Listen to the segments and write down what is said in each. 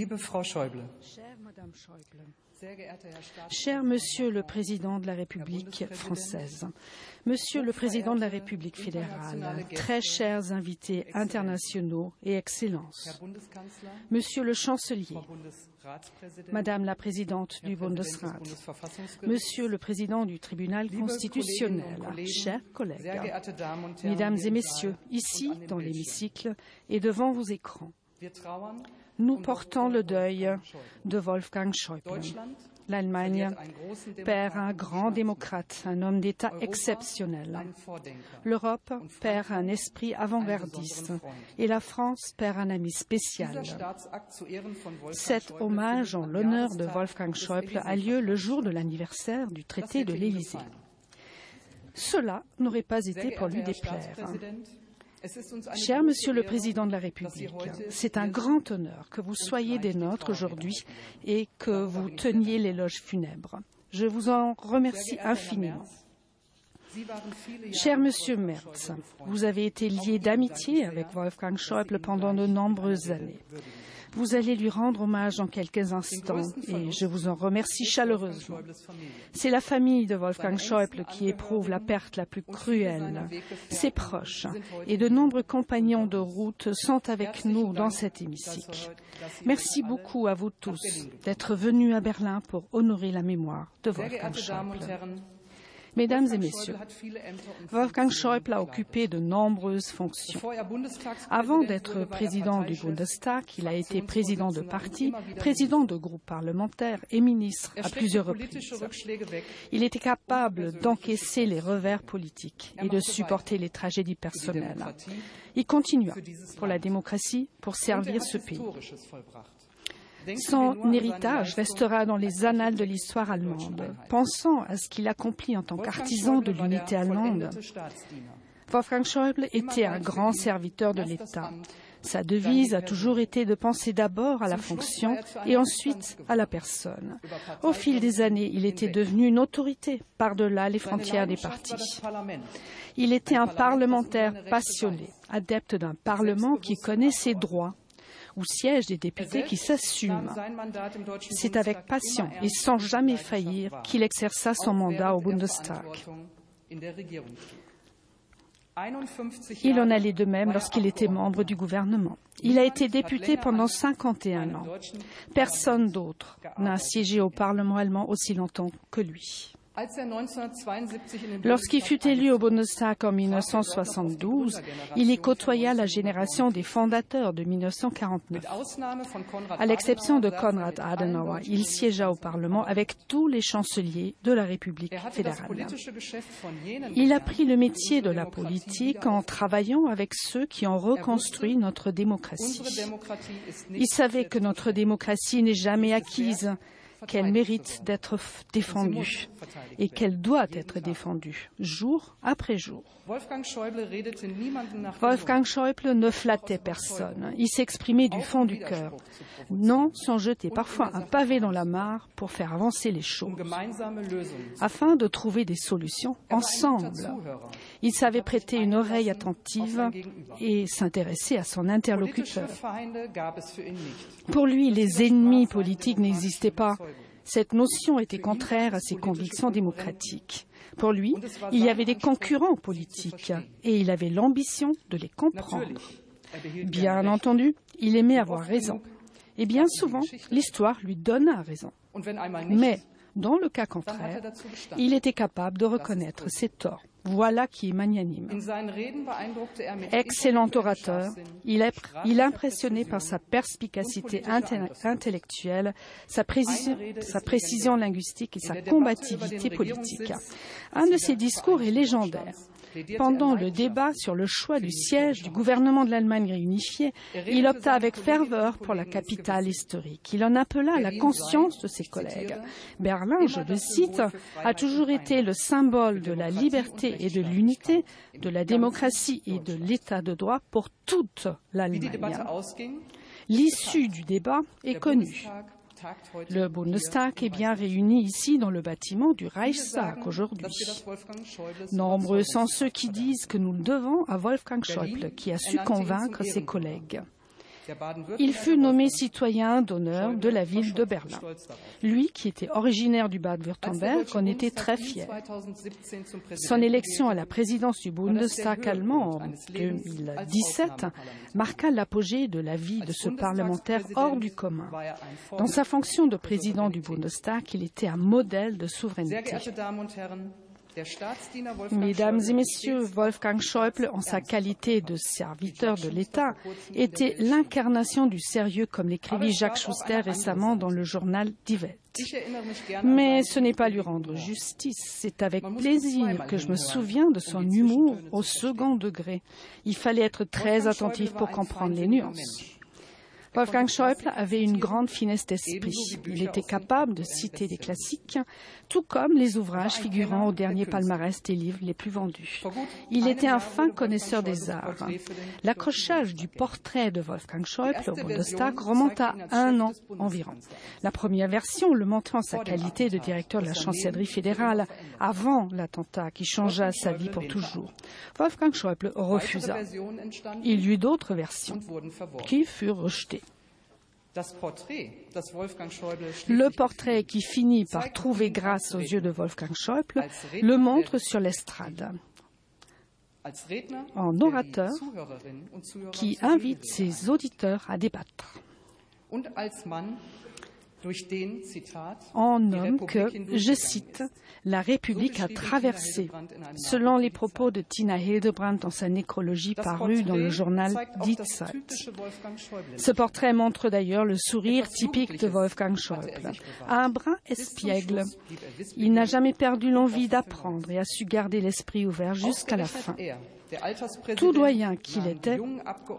Liebe Frau Schäuble, Cher Monsieur le Président de la République française, Monsieur le Président de la République fédérale, très chers invités internationaux et Excellences, Monsieur le Chancelier, Madame la Présidente du Bundesrat, Monsieur le Président du Tribunal constitutionnel, chers collègues, Mesdames et Messieurs, ici dans l'hémicycle et devant vos écrans, nous portons le deuil de Wolfgang Schäuble. L'Allemagne perd un grand démocrate, un homme d'État exceptionnel. L'Europe perd un esprit avant-gardiste et la France perd un ami spécial. Cet hommage en l'honneur de Wolfgang Schäuble a lieu le jour de l'anniversaire du traité de l'Élysée. Cela n'aurait pas été pour lui déplaire. Cher Monsieur le Président de la République, c'est un grand honneur que vous soyez des nôtres aujourd'hui et que vous teniez l'éloge funèbre. Je vous en remercie infiniment. Cher Monsieur Merz, vous avez été lié d'amitié avec Wolfgang Schäuble pendant de nombreuses années. Vous allez lui rendre hommage en quelques instants et je vous en remercie chaleureusement. C'est la famille de Wolfgang Schäuble qui éprouve la perte la plus cruelle. Ses proches et de nombreux compagnons de route sont avec nous dans cet hémicycle. Merci beaucoup à vous tous d'être venus à Berlin pour honorer la mémoire de Wolfgang Schäuble. Mesdames et Messieurs, Wolfgang Schäuble a occupé de nombreuses fonctions. Avant d'être président du Bundestag, il a été président de parti, président de groupe parlementaire et ministre à plusieurs reprises. Il était capable d'encaisser les revers politiques et de supporter les tragédies personnelles. Il continua pour la démocratie, pour servir ce pays. Son héritage restera dans les annales de l'histoire allemande. Pensant à ce qu'il accomplit en tant qu'artisan de l'unité allemande, Wolfgang Schäuble était un grand serviteur de l'État. Sa devise a toujours été de penser d'abord à la fonction et ensuite à la personne. Au fil des années, il était devenu une autorité par-delà les frontières des partis. Il était un parlementaire passionné, adepte d'un Parlement qui connaît ses droits où siègent des députés qui s'assument. C'est avec passion et sans jamais faillir qu'il exerça son mandat au Bundestag. Il en allait de même lorsqu'il était membre du gouvernement. Il a été député pendant 51 ans. Personne d'autre n'a siégé au Parlement allemand aussi longtemps que lui. Lorsqu'il fut élu au Bundestag en 1972, il y côtoya la génération des fondateurs de 1949. À l'exception de Konrad Adenauer, il siégea au Parlement avec tous les chanceliers de la République fédérale. Il a pris le métier de la politique en travaillant avec ceux qui ont reconstruit notre démocratie. Il savait que notre démocratie n'est jamais acquise qu'elle mérite d'être défendue et qu'elle doit être défendue jour après jour. Wolfgang Schäuble ne flattait personne. Il s'exprimait du fond du cœur, non sans jeter parfois un pavé dans la mare pour faire avancer les choses, afin de trouver des solutions ensemble. Il savait prêter une oreille attentive et s'intéresser à son interlocuteur. Pour lui, les ennemis politiques n'existaient pas. Cette notion était contraire à ses convictions démocratiques. Pour lui, il y avait des concurrents politiques et il avait l'ambition de les comprendre. Bien entendu, il aimait avoir raison. Et bien souvent, l'histoire lui donna raison. Mais, dans le cas contraire, il était capable de reconnaître ses torts. Voilà qui est magnanime. Excellent orateur, il est, il impressionné par sa perspicacité intellectuelle, sa précision, sa précision linguistique et sa combativité politique. Un de ses discours est légendaire. Pendant le débat sur le choix du siège du gouvernement de l'Allemagne réunifiée, il opta avec ferveur pour la capitale historique. Il en appela la conscience de ses collègues. Berlin, je le cite, a toujours été le symbole de la liberté et de l'unité, de la démocratie et de l'état de droit pour toute l'Allemagne. L'issue du débat est connue. Le Bundestag est bien réuni ici dans le bâtiment du Reichstag aujourd'hui. Nombreux sont ceux qui disent que nous le devons à Wolfgang Schäuble, qui a su convaincre ses collègues. Il fut nommé citoyen d'honneur de la ville de Berlin. Lui, qui était originaire du Bade-Württemberg, en était très fier. Son élection à la présidence du Bundestag allemand en 2017 marqua l'apogée de la vie de ce parlementaire hors du commun. Dans sa fonction de président du Bundestag, il était un modèle de souveraineté. Mesdames et Messieurs, Wolfgang Schäuble, en sa qualité de serviteur de l'État, était l'incarnation du sérieux, comme l'écrivit Jacques Schuster récemment dans le journal Die Welt. Mais ce n'est pas lui rendre justice, c'est avec plaisir que je me souviens de son humour au second degré. Il fallait être très attentif pour comprendre les nuances. Wolfgang Schäuble avait une grande finesse d'esprit. Il était capable de citer des classiques, tout comme les ouvrages figurant au dernier palmarès des livres les plus vendus. Il était un fin connaisseur des arts. L'accrochage du portrait de Wolfgang Schäuble au Bundestag remonte à un an environ. La première version le montrant sa qualité de directeur de la chancellerie fédérale avant l'attentat qui changea sa vie pour toujours. Wolfgang Schäuble refusa. Il y eut d'autres versions qui furent rejetées. Le portrait qui finit par trouver grâce aux yeux de Wolfgang Schäuble le montre sur l'estrade. En orateur qui invite ses auditeurs à débattre en homme que, je cite, la République a traversé, selon les propos de Tina Hildebrandt dans sa nécrologie parue dans le journal Die Zeit. Ce portrait montre d'ailleurs le sourire typique de Wolfgang Schäuble, un brin espiègle. Il n'a jamais perdu l'envie d'apprendre et a su garder l'esprit ouvert jusqu'à la fin. Tout doyen qu'il était,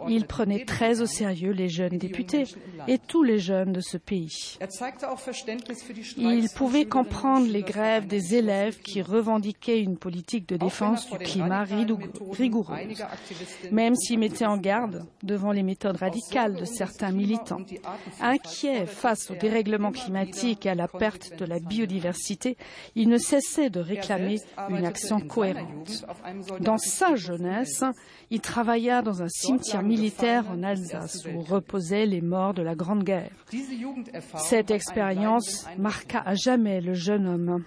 il prenait très au sérieux les jeunes députés et tous les jeunes de ce pays. Il pouvait comprendre les grèves des élèves qui revendiquaient une politique de défense du climat rigoureuse, même s'il mettait en garde devant les méthodes radicales de certains militants. Inquiet face au dérèglement climatique et à la perte de la biodiversité, il ne cessait de réclamer une action cohérente. Dans sa jeunesse, Né? jeunesse il travailla dans un cimetière militaire en Alsace où reposaient les morts de la Grande Guerre. Cette expérience marqua à jamais le jeune homme.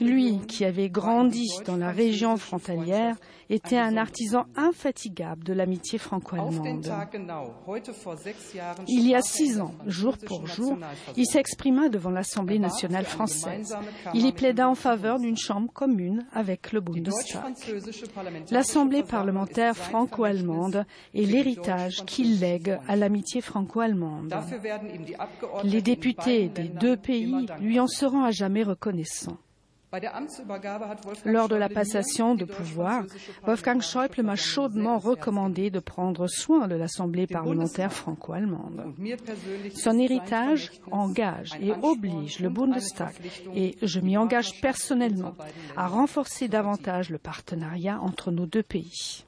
Lui, qui avait grandi dans la région frontalière, était un artisan infatigable de l'amitié franco-allemande. Il y a six ans, jour pour jour, il s'exprima devant l'Assemblée nationale française. Il y plaida en faveur d'une chambre commune avec le Bundestag. L'Assemblée parlementaire franco-allemande est l'héritage qu'il lègue à l'amitié franco-allemande. Les députés des deux pays lui en seront à jamais reconnaissants. Lors de la passation de pouvoir, Wolfgang Schäuble m'a chaudement recommandé de prendre soin de l'Assemblée parlementaire franco-allemande. Son héritage engage et oblige le Bundestag, et je m'y engage personnellement, à renforcer davantage le partenariat entre nos deux pays.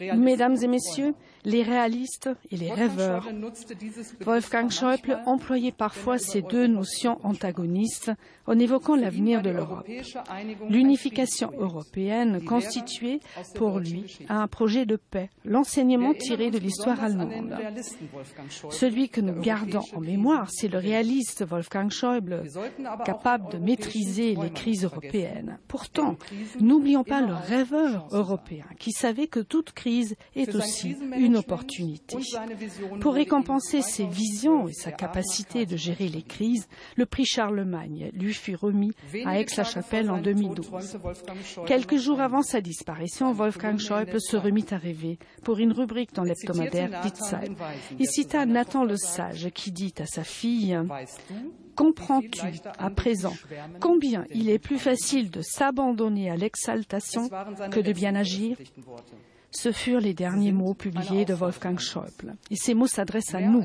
Mesdames et Messieurs, les réalistes et les rêveurs. Wolfgang Schäuble employait parfois ces deux notions antagonistes en évoquant l'avenir de l'Europe. L'unification européenne constituait pour lui un projet de paix, l'enseignement tiré de l'histoire allemande. Celui que nous gardons en mémoire, c'est le réaliste Wolfgang Schäuble, capable de maîtriser les crises européennes. Pourtant, n'oublions pas le rêveur européen qui savait que toute crise est aussi une Pour récompenser ses visions et sa capacité de gérer les crises, le prix Charlemagne lui fut remis à Aix-la-Chapelle en 2012. Quelques jours avant sa disparition, Wolfgang Schäuble se remit à rêver pour une rubrique dans l'hebdomadaire Die Zeit. Il cita Nathan le Sage qui dit à sa fille Comprends-tu à présent combien il est plus facile de s'abandonner à l'exaltation que de bien agir? Ce furent les derniers mots publiés de Wolfgang Schäuble. Et ces mots s'adressent à nous.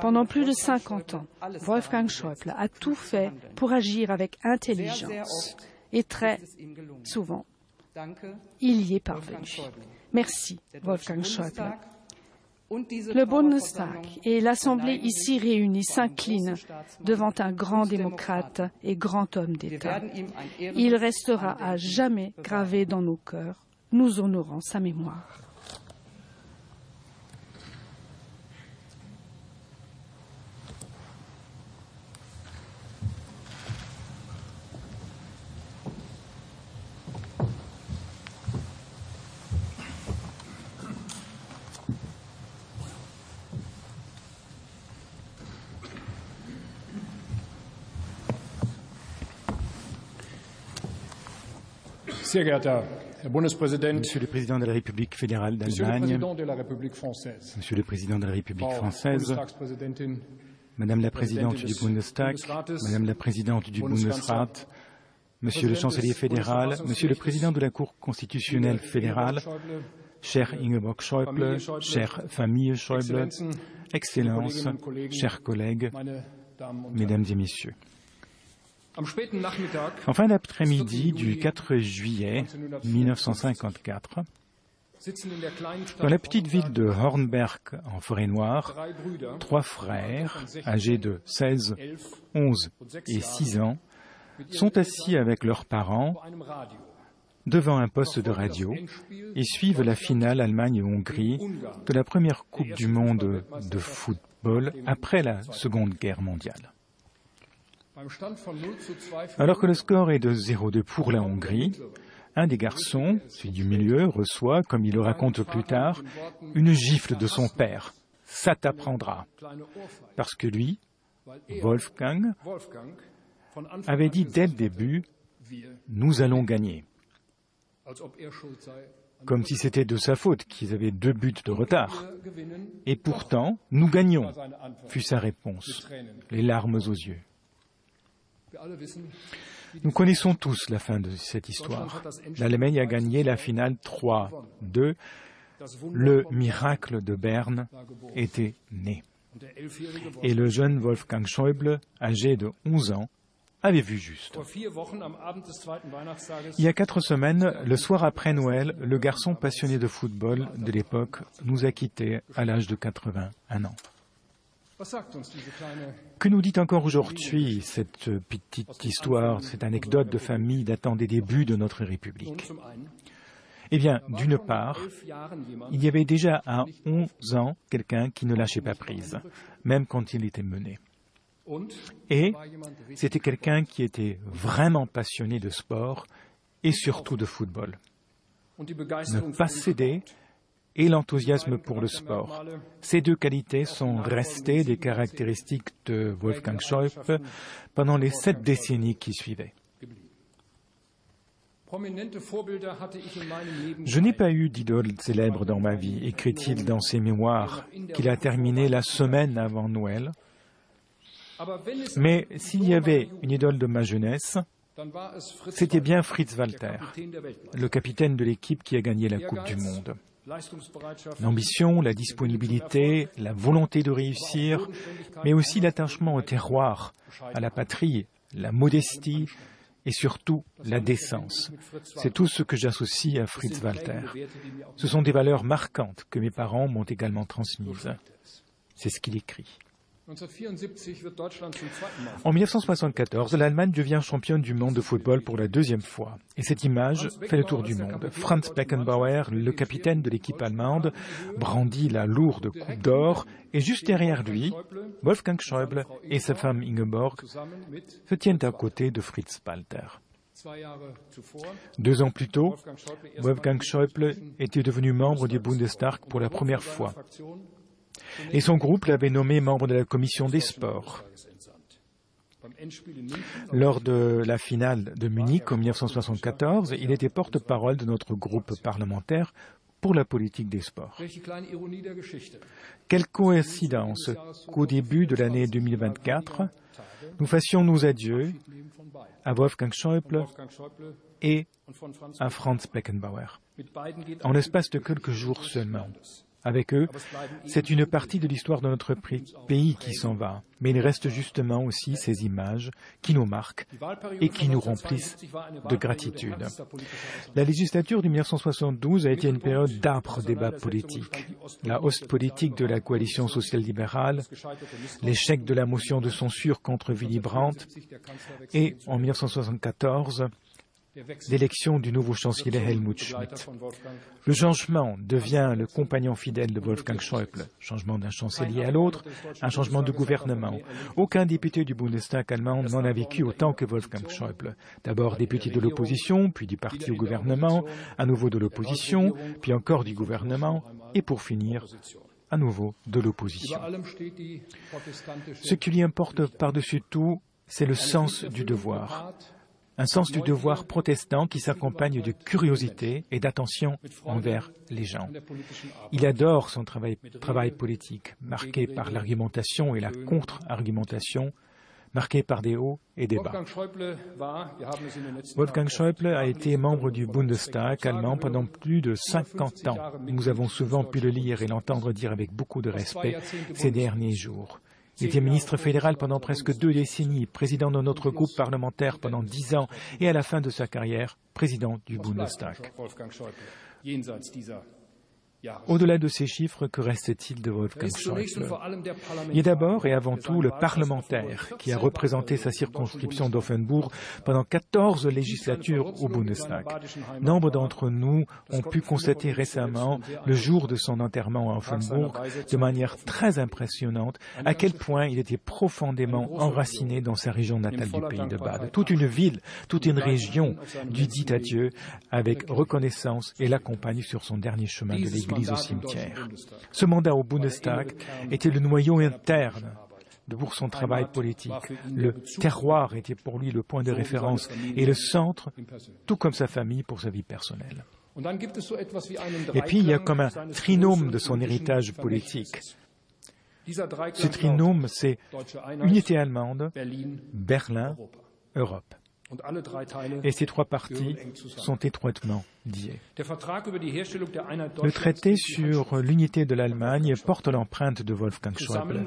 Pendant plus de 50 ans, Wolfgang Schäuble a tout fait pour agir avec intelligence. Et très souvent, il y est parvenu. Merci, Wolfgang Schäuble. Le Bundestag et l'Assemblée ici réunie s'inclinent devant un grand démocrate et grand homme d'État. Il restera à jamais gravé dans nos cœurs nous honorons sa mémoire. Sehr geehrter Monsieur le Président de la République fédérale d'Allemagne, Monsieur le Président de la République française, Madame la Présidente du Bundestag, Madame la Présidente du Bundesrat, Monsieur le Chancelier fédéral, Monsieur le Président de la Cour constitutionnelle fédérale, cher Ingeborg Schäuble, chère famille Schäuble, Excellences, chers collègues. Mesdames et Messieurs. En fin d'après-midi du 4 juillet 1954, sitzen in der kleinen Stadt dans la petite ville de Hornberg en Forêt-Noire, trois frères, âgés de 16, 11 et 6 ans, sont assis avec leurs parents devant un poste de radio et suivent la finale Allemagne-Hongrie de la première Coupe du Monde de football après la Seconde Guerre mondiale. Alors que le score est de 0-2 pour la Hongrie, un des garçons, celui du milieu, reçoit, comme il le raconte plus tard, une gifle de son père. Ça t'apprendra. Parce que lui, Wolfgang, avait dit dès le début, nous allons gagner. er Comme si c'était de sa faute qu'ils avaient deux buts de retard. Et pourtant, nous gagnons, fut sa réponse, les larmes aux yeux. Nous connaissons tous la fin de cette histoire. L'Allemagne a gagné la finale 3-2. das Wunder Le miracle de Berne était né. Et le jeune Wolfgang Schäuble, âgé de 11 ans, avait vu juste. Il y a quatre semaines, le soir après Noël, le garçon passionné de football de l'époque nous a quittés à l'âge de 81 ans. Que nous dit encore aujourd'hui cette petite histoire, cette anecdote de famille datant des débuts de notre République? Eh bien, d'une part, il y avait déjà à 11 ans quelqu'un qui ne lâchait pas prise, même quand il était mené. Et c'était quelqu'un qui était vraiment passionné de sport et surtout de football. Ne pas céder. Et l'enthousiasme pour le sport. Ces deux qualités sont restées des caractéristiques de Wolfgang Schäuble pendant les sept décennies qui suivaient. Je n'ai pas eu d'idole célèbre dans ma vie, écrit-il dans ses mémoires qu'il a terminé la semaine avant Noël. Mais s'il y avait une idole de ma jeunesse, c'était bien Fritz Walter, le capitaine de l'équipe qui a gagné la Coupe du Monde. L'ambition, la disponibilité, la volonté de réussir, mais aussi l'attachement au terroir, à la patrie, la modestie et surtout la décence. C'est tout ce que j'associe à Fritz Walter. Ce sont des valeurs marquantes que mes parents m'ont également transmises. C'est ce qu'il écrit. 1974 wird Deutschland zum zweiten Mal En 1974, l'Allemagne devient championne du monde de football pour la deuxième fois. Et cette image fait le tour du monde. Franz Beckenbauer, le capitaine de l'équipe allemande, brandit la lourde coupe d'or et juste derrière lui, Wolfgang Schäuble et sa femme Ingeborg se tiennent à côté de Fritz Walter. Deux ans plus tôt, Wolfgang Schäuble était devenu membre du Bundestag pour la première fois. Et son groupe l'avait nommé membre de la commission des sports. Lors de la finale de Munich en 1974, il était porte-parole de notre groupe parlementaire pour la politique des sports. Quelle coïncidence qu'au début de l'année 2024, nous fassions nos adieux à Wolfgang Schäuble et à Franz Beckenbauer. En l'espace de quelques jours seulement. Avec eux, c'est une partie de l'histoire de notre pays qui s'en va, mais il reste justement aussi ces images qui nous marquent et qui nous remplissent 1972 war eine de gratitude. La législature de 1972 a été une période d'âpres débats politiques. La hausse politique de la coalition Missbrauch l'échec de la motion de censure contre Willy Brandt et, en 1974, der Wechsel l'élection du nouveau chancelier Helmut Schmidt. Le changement devient le compagnon fidèle de Wolfgang Schäuble. Changement d'un chancelier à l'autre, un changement de gouvernement. Aucun député du Bundestag allemand n'en a vécu autant que Wolfgang Schäuble. D'abord député de l'opposition, puis du parti au gouvernement, à nouveau de l'opposition, puis encore du gouvernement, et pour finir, à nouveau de l'opposition. Ce qui lui importe par-dessus tout, c'est le sens du devoir, un sens du devoir protestant qui s'accompagne de curiosité et d'attention envers les gens. Il adore son travail, politique, marqué par l'argumentation et la contre-argumentation, marqué par des hauts et des bas. Wolfgang Schäuble a été membre du Bundestag allemand pendant plus de 50 ans. Nous avons souvent pu le lire et l'entendre dire avec beaucoup de respect ces derniers jours. Il était ministre fédéral pendant presque deux décennies, président de notre groupe parlementaire pendant dix ans et à la fin de sa carrière, président du Bundestag. Au-delà de ces chiffres, que reste-t-il de Wolfgang Schäuble Il est d'abord et avant tout le parlementaire qui a représenté sa circonscription d'Offenbourg pendant 14 législatures au Bundestag. Nombre d'entre nous ont pu constater récemment, le jour de son enterrement à Offenbourg, de manière très impressionnante, à quel point il était profondément enraciné dans sa région natale du pays de Bade. Toute une ville, toute une région lui dit adieu avec reconnaissance et l'accompagne sur son dernier chemin de l'Église au cimetière. Ce mandat au Bundestag était le noyau interne pour son travail politique. Le terroir était pour lui le point de référence et le centre, tout comme sa famille, pour sa vie personnelle. Et puis il y a comme un trinôme de son héritage politique. Ce trinôme, c'est unité allemande, Berlin, Europe. Et ces trois parties sont étroitement liées. Le traité sur l'unité de l'Allemagne porte l'empreinte de Wolfgang Schäuble.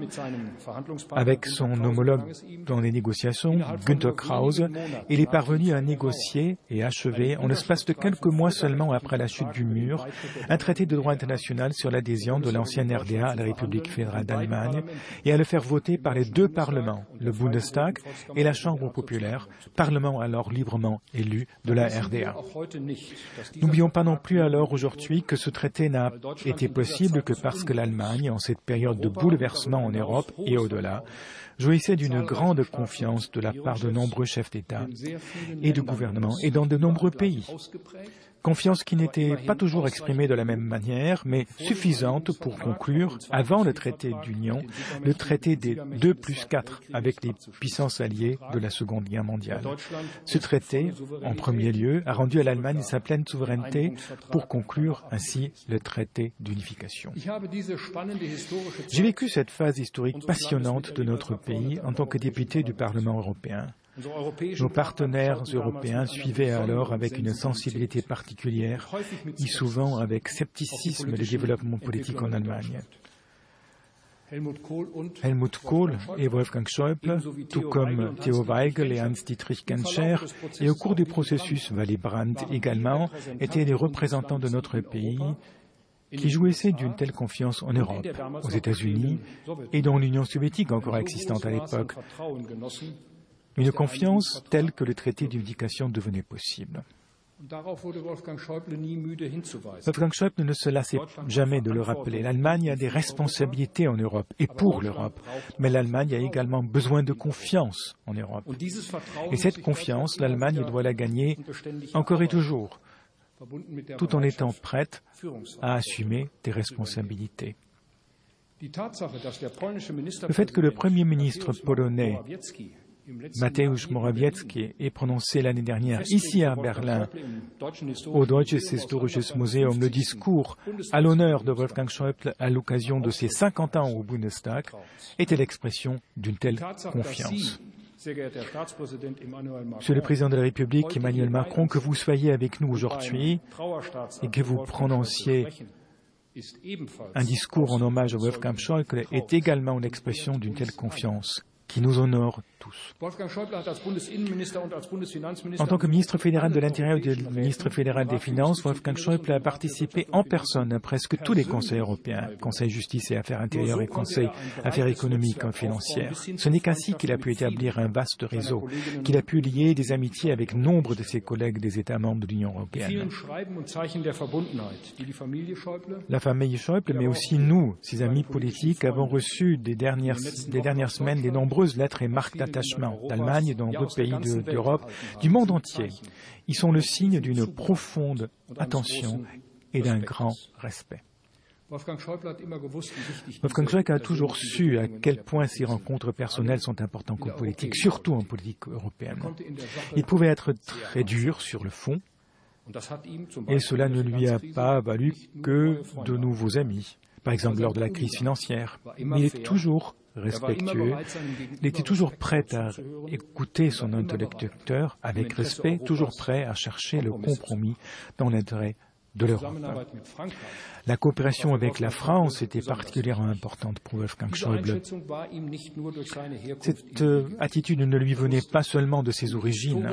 Avec son homologue dans les négociations, Günther Krause, il est parvenu à négocier et achever, en l'espace de quelques mois seulement après la chute du mur, un traité de droit international sur l'adhésion de l'ancienne RDA à la République fédérale d'Allemagne et à le faire voter par les deux parlements, le Bundestag et la Chambre populaire, parlement alors librement élu de la RDA. N'oublions pas non plus alors aujourd'hui que ce traité n'a été possible que parce que l'Allemagne, en cette période de bouleversement en Europe et au-delà, jouissait d'une grande confiance de la part de nombreux chefs d'État et de gouvernement et dans de nombreux pays confiance qui n'était pas toujours exprimée de la même manière, mais suffisante pour conclure, avant le traité d'union, le traité des 2 plus 4 avec les puissances alliées de la Seconde Guerre mondiale. Ce traité, en premier lieu, a rendu à l'Allemagne sa pleine souveraineté pour conclure ainsi le traité d'unification. J'ai vécu cette phase historique passionnante de notre pays en tant que député du Parlement européen. Nos partenaires européens suivaient alors avec une sensibilité particulière et souvent avec scepticisme les développements politiques en Allemagne. Helmut Kohl et Wolfgang Schäuble, tout comme Theo Weigel et Hans-Dietrich Genscher, et au cours du processus Willy Brandt également, étaient les représentants de notre pays qui jouissaient d'une telle confiance en Europe, aux États-Unis et dans l'Union soviétique encore existante à l'époque une confiance telle que le traité d'unification devenait possible. Wolfgang Schäuble ne se lassait jamais de le rappeler. L'Allemagne a des responsabilités en Europe et pour l'Europe, mais l'Allemagne a également besoin de confiance en Europe. Et cette confiance, l'Allemagne doit la gagner encore et toujours, tout en étant prête à assumer des responsabilités. Le fait que le Premier ministre polonais Mateusz Morawiecki est prononcé l'année dernière ici à Berlin au Deutsches Historisches Museum le discours à l'honneur de Wolfgang Schäuble à l'occasion de ses 50 ans au Bundestag était l'expression d'une telle confiance. Monsieur le Président de la République, Emmanuel Macron, que vous soyez avec nous aujourd'hui et que vous prononciez un discours en hommage à Wolfgang Schäuble est également l'expression d'une telle confiance qui nous honore tous. En tant que ministre fédéral de l'Intérieur et ministre fédéral des Finances, Wolfgang Schäuble a participé en personne à presque tous les conseils européens, Conseil justice et affaires intérieures et Conseil affaires économiques et financières. Ce n'est qu'ainsi qu'il a pu établir un vaste réseau, qu'il a pu lier des amitiés avec nombre de ses collègues des États membres de l'Union européenne. La famille Schäuble, mais aussi nous, ses amis politiques, avons reçu des dernières, des dernières semaines des nombreuses lettres et marques attachement d'Allemagne et dans d'autres pays d'Europe, du monde entier. Ils sont le signe d'une profonde attention et d'un grand respect. Wolfgang Schäuble a toujours su à quel point ces rencontres personnelles sont importantes en politique, surtout en politique européenne. der Sache Il pouvait être très dur sur le fond, et cela ne lui a pas valu que de nouveaux amis, par exemple lors de la crise financière. Mais il est toujours Er respectueux, il était toujours prêt à écouter son interlocuteur avec respect, toujours prêt à chercher le compromis dans l'intérêt de l'Europe. La coopération avec la France était particulièrement importante pour Wolfgang Schäuble. Cette euh, attitude ne lui venait pas seulement de ses origines.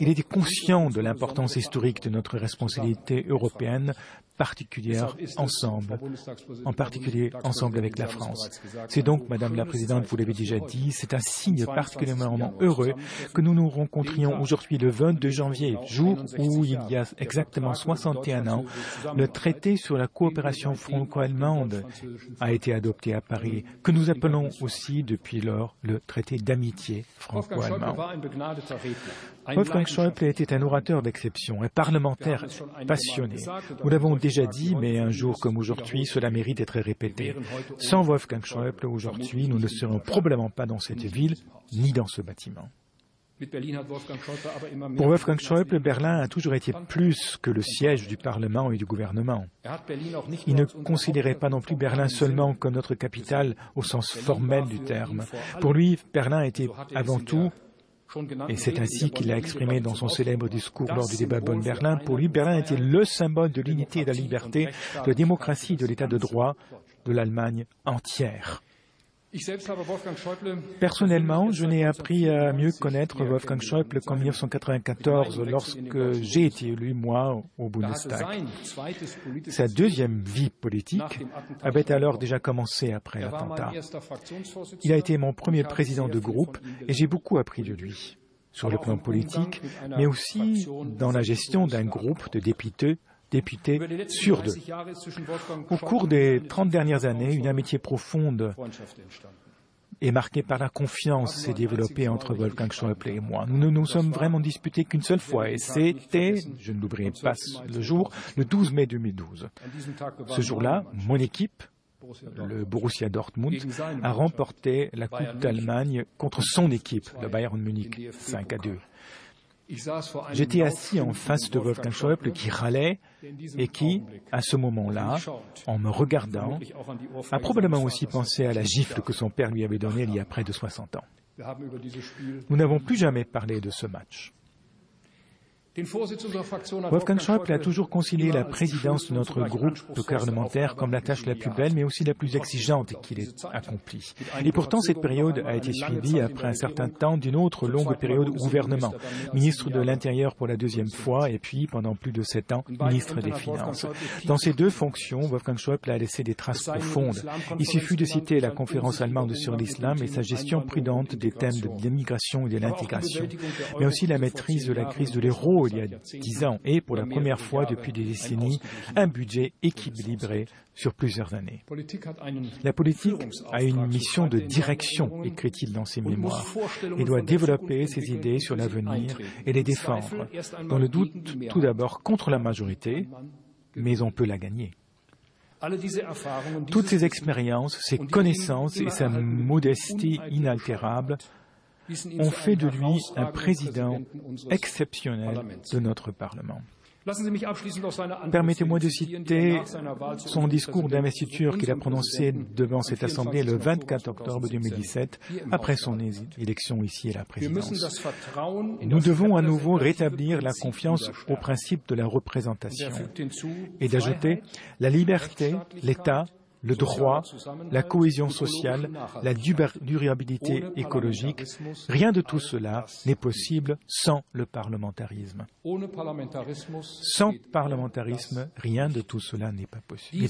Il était conscient de l'importance historique de notre responsabilité européenne particulière ensemble, en particulier ensemble avec la France. C'est donc, Madame la Présidente, vous l'avez déjà dit, c'est un signe particulièrement heureux que nous nous rencontrions aujourd'hui le 22 janvier, jour où il y a exactement 61 ans, le traité sur la coopération franco-allemande a été adopté à Paris, que nous appelons aussi depuis lors le traité d'amitié franco-allemand. Wolfgang Schäuble était un orateur d'exception, un parlementaire passionné. Nous l'avons déjà dit, mais un jour comme aujourd'hui, cela mérite d'être répété. Sans Wolfgang Schäuble, aujourd'hui, nous ne serions probablement pas dans cette ville, ni dans ce bâtiment. Pour Wolfgang Schäuble, Berlin a toujours été plus que le siège du Parlement et du gouvernement. Er Il ne considérait pas non plus Berlin seulement comme notre capitale au sens formel du terme. Pour lui, Berlin était avant tout Et c'est ainsi qu'il a Berlin exprimé dans son célèbre discours lors du débat Bonn-Berlin. Pour lui, Berlin était le symbole de l'unité et de la liberté, de la démocratie, de l'état de droit de l'Allemagne entière. Personnellement, je n'ai appris à mieux connaître Wolfgang Schäuble qu'en 1994, lorsque j'ai été élu, moi, au Bundestag. Sa deuxième vie politique avait alors déjà commencé après Er l'attentat. Il a été mon premier président de groupe et j'ai beaucoup appris de lui, sur le plan politique, mais aussi dans la gestion d'un groupe de députés, députés letzten sur deux. 30 Jahre ist zwischen Wolfgang Au cours des Johannes 30 dernières années, une amitié profonde est marquée par la confiance s'est développée entre Wolfgang Schäuble et moi. Nous ne nous sommes vraiment disputés qu'une seule fois et c'était, je ne l'oublierai pas le jour, le 12 mai 2012. An diesem Tag gewann Ce jour-là, mon équipe, le Borussia Dortmund, a remporté la Coupe d'Allemagne contre son équipe, le Bayern Munich, 5 à 2. J'étais assis en face de Wolfgang Schäuble qui râlait et qui, à ce moment-là, en me regardant, die a probablement aussi pensé à la gifle que son père lui avait donnée il y a près de 60 ans. Nous n'avons plus jamais parlé de ce match. Wolfgang Schäuble a toujours immer la présidence de notre groupe parlementaire comme la tâche la plus belle, mais aussi la plus exigeante qu'il ait accomplie. Et pourtant, cette période a été suivie après un certain temps d'une autre longue période au gouvernement. Ministre de l'Intérieur pour la deuxième fois et puis, pendant plus de sept ans, ministre des Finances. Dans ces deux fonctions, Wolfgang Schäuble a laissé des traces profondes. Il suffit de citer la conférence allemande sur l'islam et sa gestion prudente des thèmes de l'immigration et de l'intégration, mais aussi la maîtrise de la crise de l'euro il y a dix ans et, pour la première fois depuis des décennies, un budget équilibré sur plusieurs années. La politique a une mission de direction, écrit-il dans ses mémoires, et doit développer ses idées sur l'avenir et les défendre. Dans le doute, tout d'abord contre la majorité, mais on peut la gagner. Toutes ces expériences, ces connaissances et sa modestie inaltérable ont fait de lui un président exceptionnel de notre Parlement. Permettez-moi de er citer zu son discours d'investiture qu'il a prononcé devant cette Assemblée le 24. 24 octobre 2017, hier im après son élection ici à la présidence. Nous devons à nouveau rétablir la confiance au principe de la er représentation hinzu, et d'ajouter la liberté, l'État, le droit, la cohésion sociale, la durabilité écologique. Rien de tout cela n'est possible sans le parlementarisme. Sans parlementarisme, rien de tout cela n'est pas possible.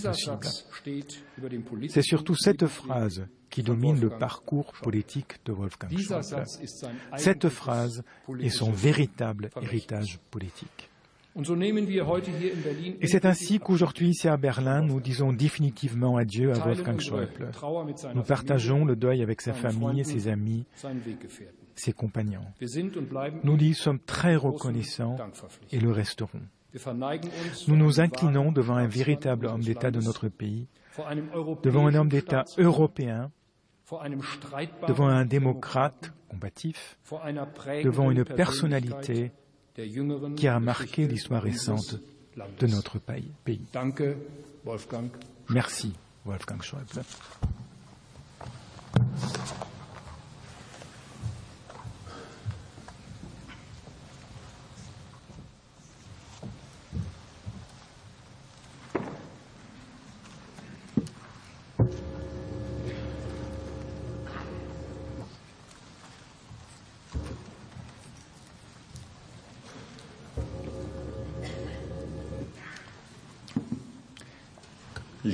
C'est surtout cette phrase qui domine le parcours politique de Wolfgang Schäuble. Cette phrase est son véritable héritage politique. Et c'est ainsi qu'aujourd'hui, ici à Berlin, nous disons définitivement adieu à Wolfgang Schäuble. Nous partageons le deuil avec sa famille, Freunden, ses amis, ses compagnons. Nous lui sommes très reconnaissants et le resterons. Nous nous inclinons devant un véritable homme d'État de notre pays, devant un homme d'État européen, devant un démocrate combatif, devant une personnalité qui a marqué l'histoire récente de notre pays. Merci, Wolfgang Schäuble.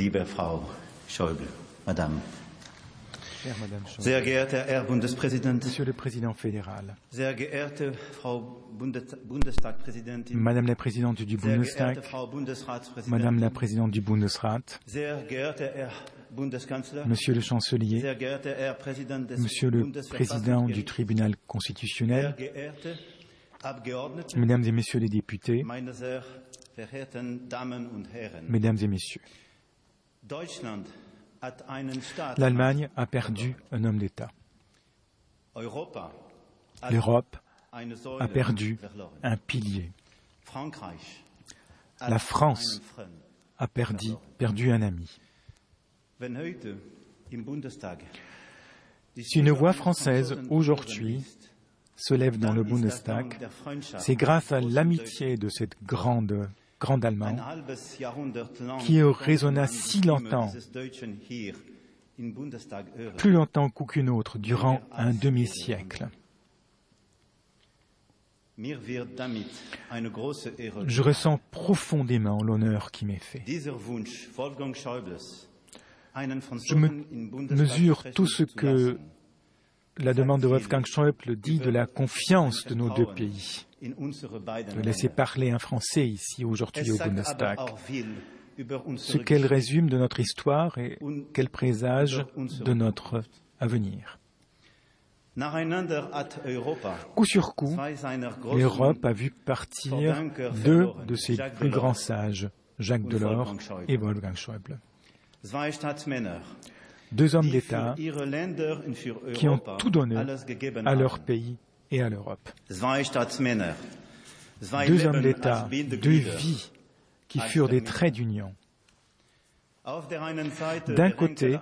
Liebe Frau Schäuble, Madame. Chère Madame Schäuble, Sehr geehrter Herr Bundespräsident, Monsieur le Président fédéral, sehr geehrte Frau Bundes Bundestagpräsidentin, Madame la Présidente du Bundestag, Madame la Présidente du Bundesrat, sehr geehrter Herr Bundeskanzler, Monsieur le Chancelier, Monsieur le Président du Tribunal constitutionnel, Mesdames et Messieurs les députés, Mesdames et Messieurs, l'Allemagne a perdu un homme d'État. L'Europe a perdu un pilier, La France a perdu, perdu un ami. Si une voix française aujourd'hui se lève dans le Bundestag, c'est grâce à l'amitié de cette grande, grande lang qui résonna si longtemps. plus longtemps qu'aucune autre durant un demi-siècle. Je ressens profondément l'honneur qui m'est fait. Je me mesure tout ce que la demande de Wolfgang Schäuble dit de la confiance de nos deux pays, de laisser parler un Français ici aujourd'hui au Bundestag. Ce qu'elle résume de notre histoire et quel présage de notre avenir. Coup sur coup, l'Europe a vu partir deux de ses plus grands sages, Jacques Delors et Wolfgang Schäuble. Deux hommes d'État qui ont tout donné à leur pays et à l'Europe. Deux hommes d'État, deux vies qui furent des traits d'union. D'un côté,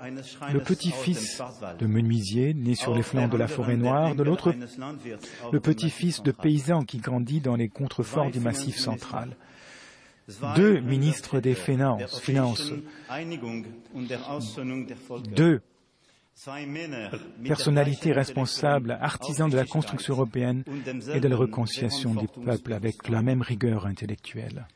le petit-fils de menuisier né sur les flancs de la forêt noire, de l'autre le petit-fils de paysan qui grandit dans les contreforts du Massif central. Deux ministres des Finances, Finances, deux Responsables, intellektuellen artisans de la construction européenne et de la réconciliation des peuples avec la même rigueur intellectuelle.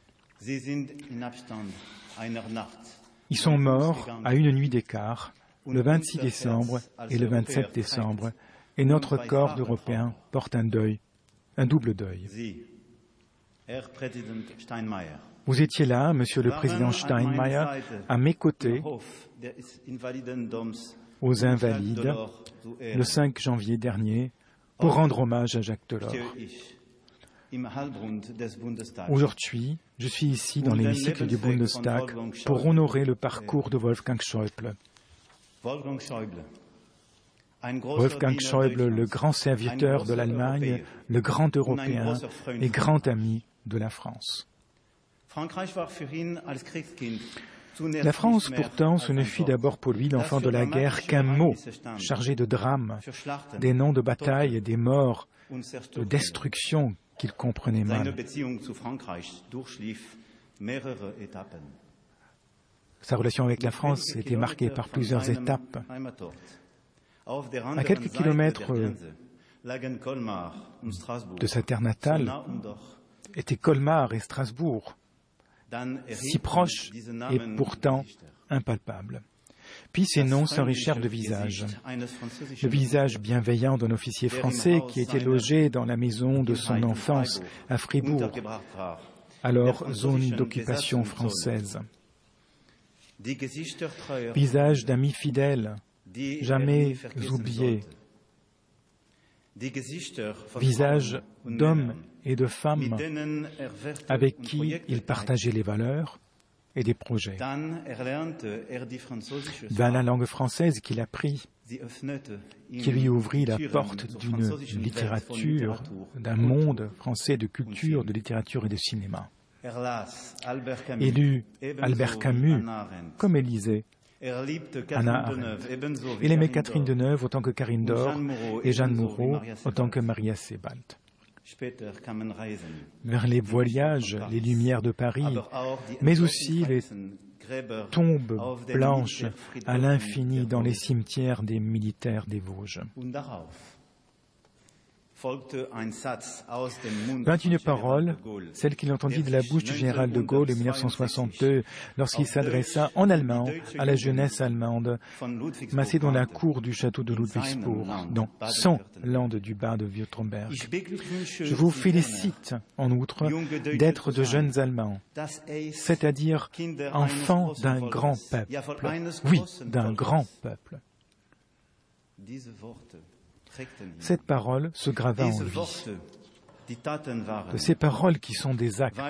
Ils sont morts à une nuit d'écart, le 26 décembre et le 27 décembre, et notre corps d'Européens porte un deuil, un double deuil. Vous étiez là, Monsieur le Président Steinmeier, à mes côtés, aux Invalides, le 5 janvier dernier, pour rendre hommage à Jacques Delors. Aujourd'hui, je suis ici dans l'hémicycle du Bundestag pour honorer le parcours de Wolfgang Schäuble. Wolfgang Schäuble, le grand serviteur de l'Allemagne, le grand Européen et grand ami de la France. La France, pourtant, ce ne fut d'abord pour lui l'enfant de la guerre qu'un mot chargé de drames, des noms de batailles, des morts, de Zerstörungen. destruction qu'il comprenait mal. Sa relation avec la France était marquée par plusieurs étapes. À quelques kilomètres de sa terre natale étaient Colmar et Strasbourg, si diese et pourtant Gesichter. impalpables. Puis ces noms s'enrichirent de visages. Le visage bienveillant d'un officier français qui était logé dans la maison de son enfance à Fribourg, alors zone d'occupation française. Visage d'amis fidèles, jamais oubliés. visage d'hommes et de femmes avec qui il partageait les valeurs et des projets. Dans la langue française qu'il apprit, qui lui ouvrit la porte d'une littérature, d'un monde français de culture, de littérature et de cinéma. Las Albert Camus, Il ebenso Albert Camus, comme liebte Anna Arendt. Il aimait Catherine. Deneuve autant que Karine Dor et Jeanne Moreau autant que Maria Sebald. Vers les voyages, les lumières de Paris, mais aussi les tombes blanches à l'infini dans les cimetières des militaires des Vosges. Und darauf folgte ein Satz aus dem Mund Vint von une Général parole, de Gaulle, celle qu'il entendit de la bouche du général de Gaulle en 1962 lorsqu'il s'adressa en allemand à la jeunesse allemande massée dans la cour du château de Ludwigsburg, dans son land du bas de Württemberg. Je vous félicite, en outre, d'être de jeunes Allemands, es c'est-à-dire enfants d'un grand peuple. Oui, d'un grand peuple. Cette parole se grava en lui. De ces paroles qui sont des actes,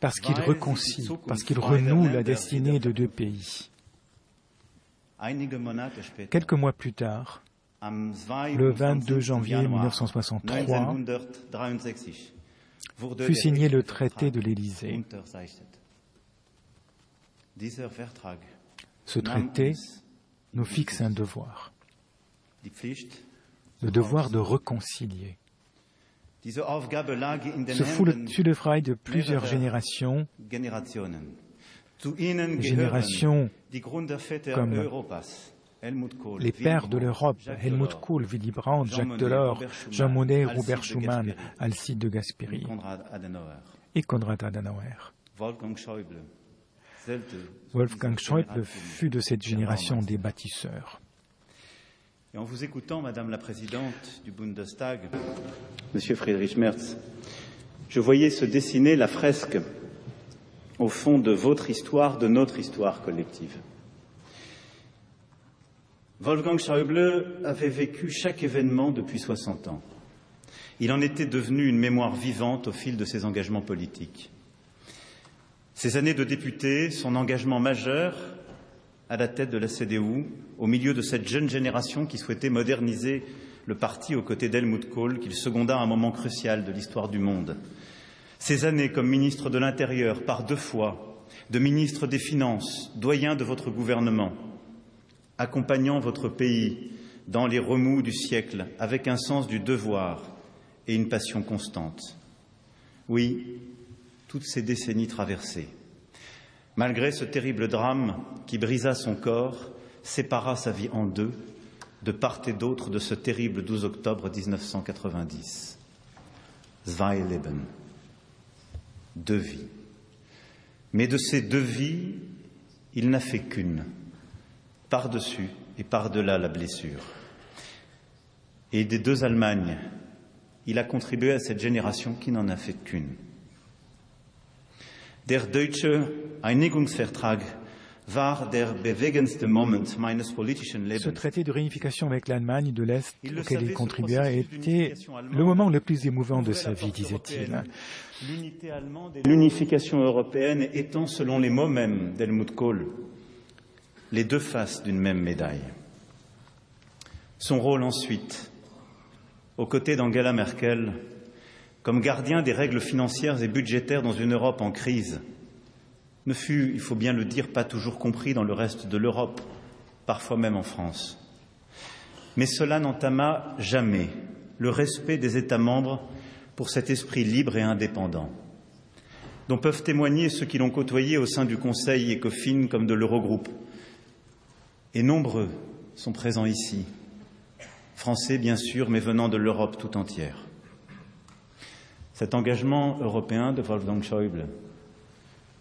parce qu'ils réconcilient, parce qu'ils renouent la destinée de deux pays. Quelques mois plus tard, le 22 22. janvier Januar 1963, 1963 wurde fut signé le traité de l'Élysée. Ce traité nous fixe un devoir, le devoir de réconcilier. Ce fut le, travail de plusieurs générations, générations comme les pères de l'Europe, Helmut Kohl, Willy Brandt, Jacques Delors, Schuman, Jean Monnet, Robert Gasperi. Alcide de Gasperi et Konrad Adenauer. Wolfgang Schäuble, Selte, Wolfgang Schäuble fut de cette génération des bâtisseurs. Et en vous écoutant, Madame la Présidente du Bundestag, Monsieur Friedrich Merz, je voyais se dessiner la fresque au fond de votre histoire, de notre histoire collective. Wolfgang Schäuble avait vécu chaque événement depuis 60 ans. Il en était devenu une mémoire vivante au fil de ses engagements politiques. Ses années de député, son engagement majeur à la tête de la CDU, au milieu de cette jeune génération qui souhaitait moderniser le parti aux côtés d'Helmut Kohl, qu'il seconda à un moment crucial de l'histoire du monde. Ces années comme ministre de l'Intérieur, par deux fois, de ministre des Finances, doyen de votre gouvernement, accompagnant votre pays dans les remous du siècle avec un sens du devoir et une passion constante. Oui, toutes ces décennies traversées. Malgré ce terrible drame qui brisa son corps, sépara sa vie en deux, de part et d'autre de ce terrible 12 octobre 1990. Zwei Leben. Deux vies. Mais de ces deux vies, il n'a fait qu'une, par-dessus et par-delà la blessure. Et des deux Allemagnes, il a contribué à cette génération qui n'en a fait qu'une. Der deutsche Einigungsvertrag war der bewegendste Moment meines politischen Ce Lebens. traité de réunification avec l'Allemagne de l'Est auquel il ce contribua était le moment le plus émouvant de sa vie, disait-il. l'unification européenne étant, selon les mots mêmes d'Helmut Kohl, les deux faces d'une même médaille. Son rôle ensuite, aux côtés d'Angela Merkel, comme gardien des règles financières et budgétaires dans une Europe en crise, ne fut, il faut bien le dire, pas toujours compris dans le reste de l'Europe, parfois même en France. Mais cela n'entama jamais le respect des États membres pour cet esprit libre et indépendant, dont peuvent témoigner ceux qui l'ont côtoyé au sein du Conseil ECOFIN comme de l'Eurogroupe. Et nombreux sont présents ici, français bien sûr, mais venant de l'Europe tout entière. Cet engagement européen de Wolfgang Schäuble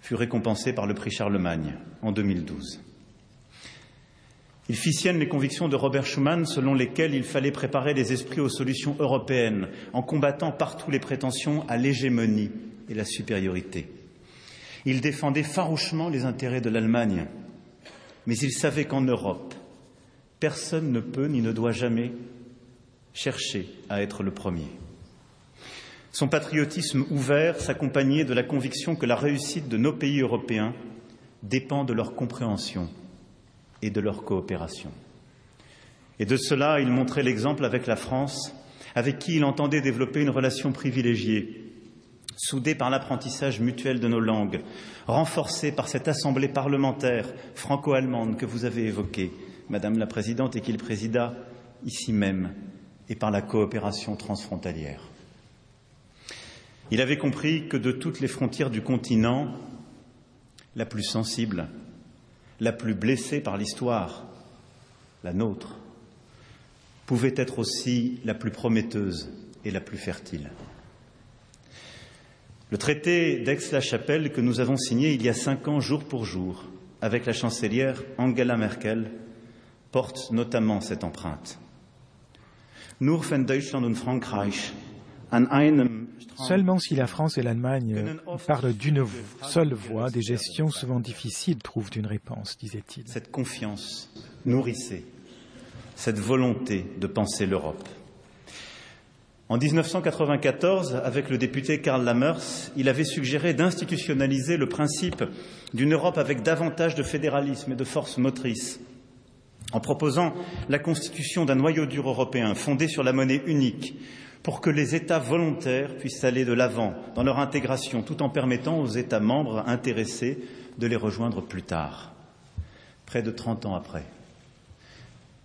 fut récompensé par le prix Charlemagne en 2012. Il fit sienne les convictions de Robert Schuman selon lesquelles il fallait préparer les esprits aux solutions européennes en combattant partout les prétentions à l'hégémonie et la supériorité. Il défendait farouchement les intérêts de l'Allemagne, mais il savait qu'en Europe, personne ne peut ni ne doit jamais chercher à être le premier. Son patriotisme ouvert s'accompagnait de la conviction que la réussite de nos pays européens dépend de leur compréhension et de leur coopération. Et de cela, il montrait l'exemple avec la France, avec qui il entendait développer une relation privilégiée, soudée par l'apprentissage mutuel de nos langues, renforcée par cette assemblée parlementaire franco-allemande que vous avez évoquée, Madame la Présidente, et qu'il présida ici même, et par la coopération transfrontalière. Il avait compris que de toutes les frontières du continent, la plus sensible, la plus blessée par l'histoire, la nôtre, pouvait être aussi la plus prometteuse et la plus fertile. Le traité d'Aix-la-Chapelle que nous avons signé il y a cinq ans, jour pour jour, avec la chancelière Angela Merkel, porte notamment cette empreinte. Nur wenn Deutschland und Frankreich Seulement si la France et l'Allemagne parlent d'une seule voix, des gestions souvent difficiles trouvent une réponse, disait-il. Cette confiance nourrissait cette volonté de penser l'Europe. En 1994, avec le député Karl Lammers, il avait suggéré d'institutionnaliser le principe d'une Europe avec davantage de fédéralisme et de force motrice, en proposant la constitution d'un noyau dur européen fondé sur la monnaie unique, pour que les États volontaires puissent aller de l'avant dans leur intégration, tout en permettant aux États membres intéressés de les rejoindre plus tard, près de 30 ans après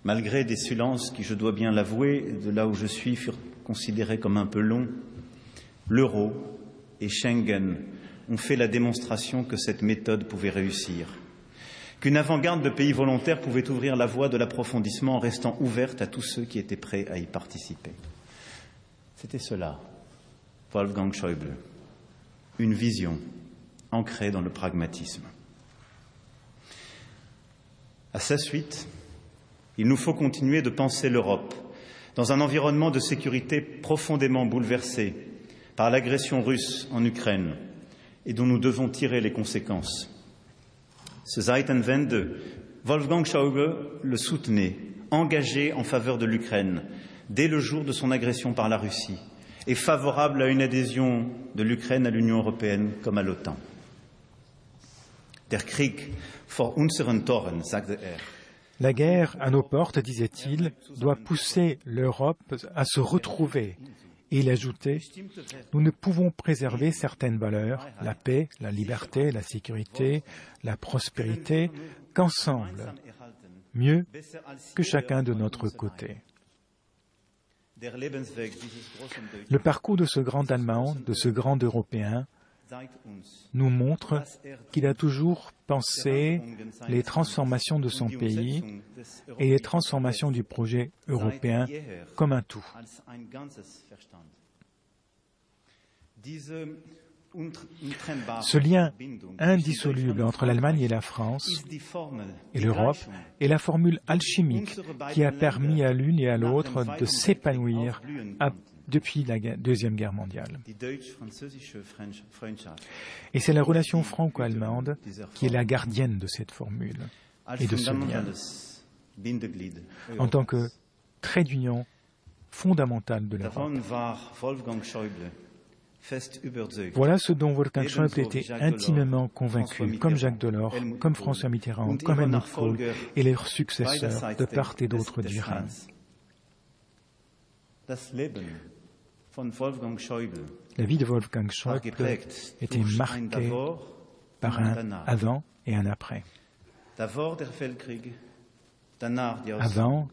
malgré des silences qui, je dois bien l'avouer, de là où je suis, furent considérés comme un peu longs, l'euro et Schengen ont fait la démonstration que cette méthode pouvait réussir, qu'une avant-garde de pays volontaires pouvait ouvrir la voie de l'approfondissement en restant ouverte à tous ceux qui étaient prêts à y participer. C'était cela, Wolfgang Schäuble, une vision ancrée dans le pragmatisme. À sa suite, il nous faut continuer de penser l'Europe dans un environnement de sécurité profondément bouleversé par l'agression russe en Ukraine et dont nous devons tirer les conséquences. Ce Zeitenwende, Wolfgang Schauble le soutenait, engagé en faveur de l'Ukraine dès le jour de son agression par la Russie et favorable à une adhésion de l'Ukraine à l'Union européenne comme à l'OTAN. Er, la guerre à nos portes, disait-il, doit pousser l'Europe à se retrouver. Et il ajoutait, nous ne pouvons préserver certaines valeurs, la paix, la liberté, la sécurité, la prospérité, qu'ensemble, mieux que chacun de notre côté. Le parcours de ce grand Allemand, de ce grand Européen, nous montre qu'il a toujours pensé les transformations de son pays et les transformations du projet européen comme un tout. Ce lien indissoluble entre l'Allemagne et la France et l'Europe est la formule alchimique qui a permis à l'une et à l'autre de s'épanouir depuis la Deuxième Guerre mondiale. Et c'est la relation franco-allemande qui est la gardienne de cette formule et de ce lien, en tant que trait d'union fondamental de l'Europe. Voilà ce dont Wolfgang Schäuble était intimement convaincu, comme Jacques Delors, comme François Mitterrand, comme Helmut Kohl et leurs successeurs de part et d'autre du Rhin. La vie de Wolfgang Schäuble était marquée par un avant et un après. Avant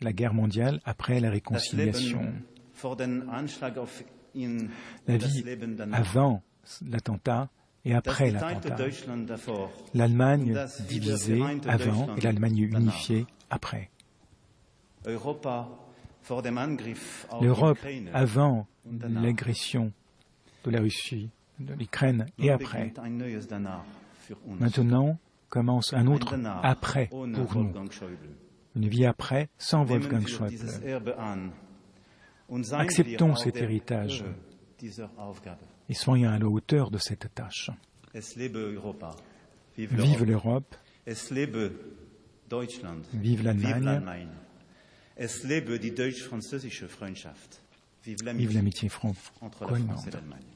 la guerre mondiale, après la réconciliation. La vie avant l'attentat et après l'attentat. L'Allemagne divisée avant et l'Allemagne unifiée après. L'Europe avant l'agression de la Russie, de l'Ukraine et après. Maintenant commence un autre après pour nous. Une vie après sans Wolfgang Schäuble. Acceptons cet héritage. et soyons à la hauteur de cette tâche. Vive l'Europe, vive l'Allemagne. Vive l'amitié. L'amitié entre la France et franco-allemande.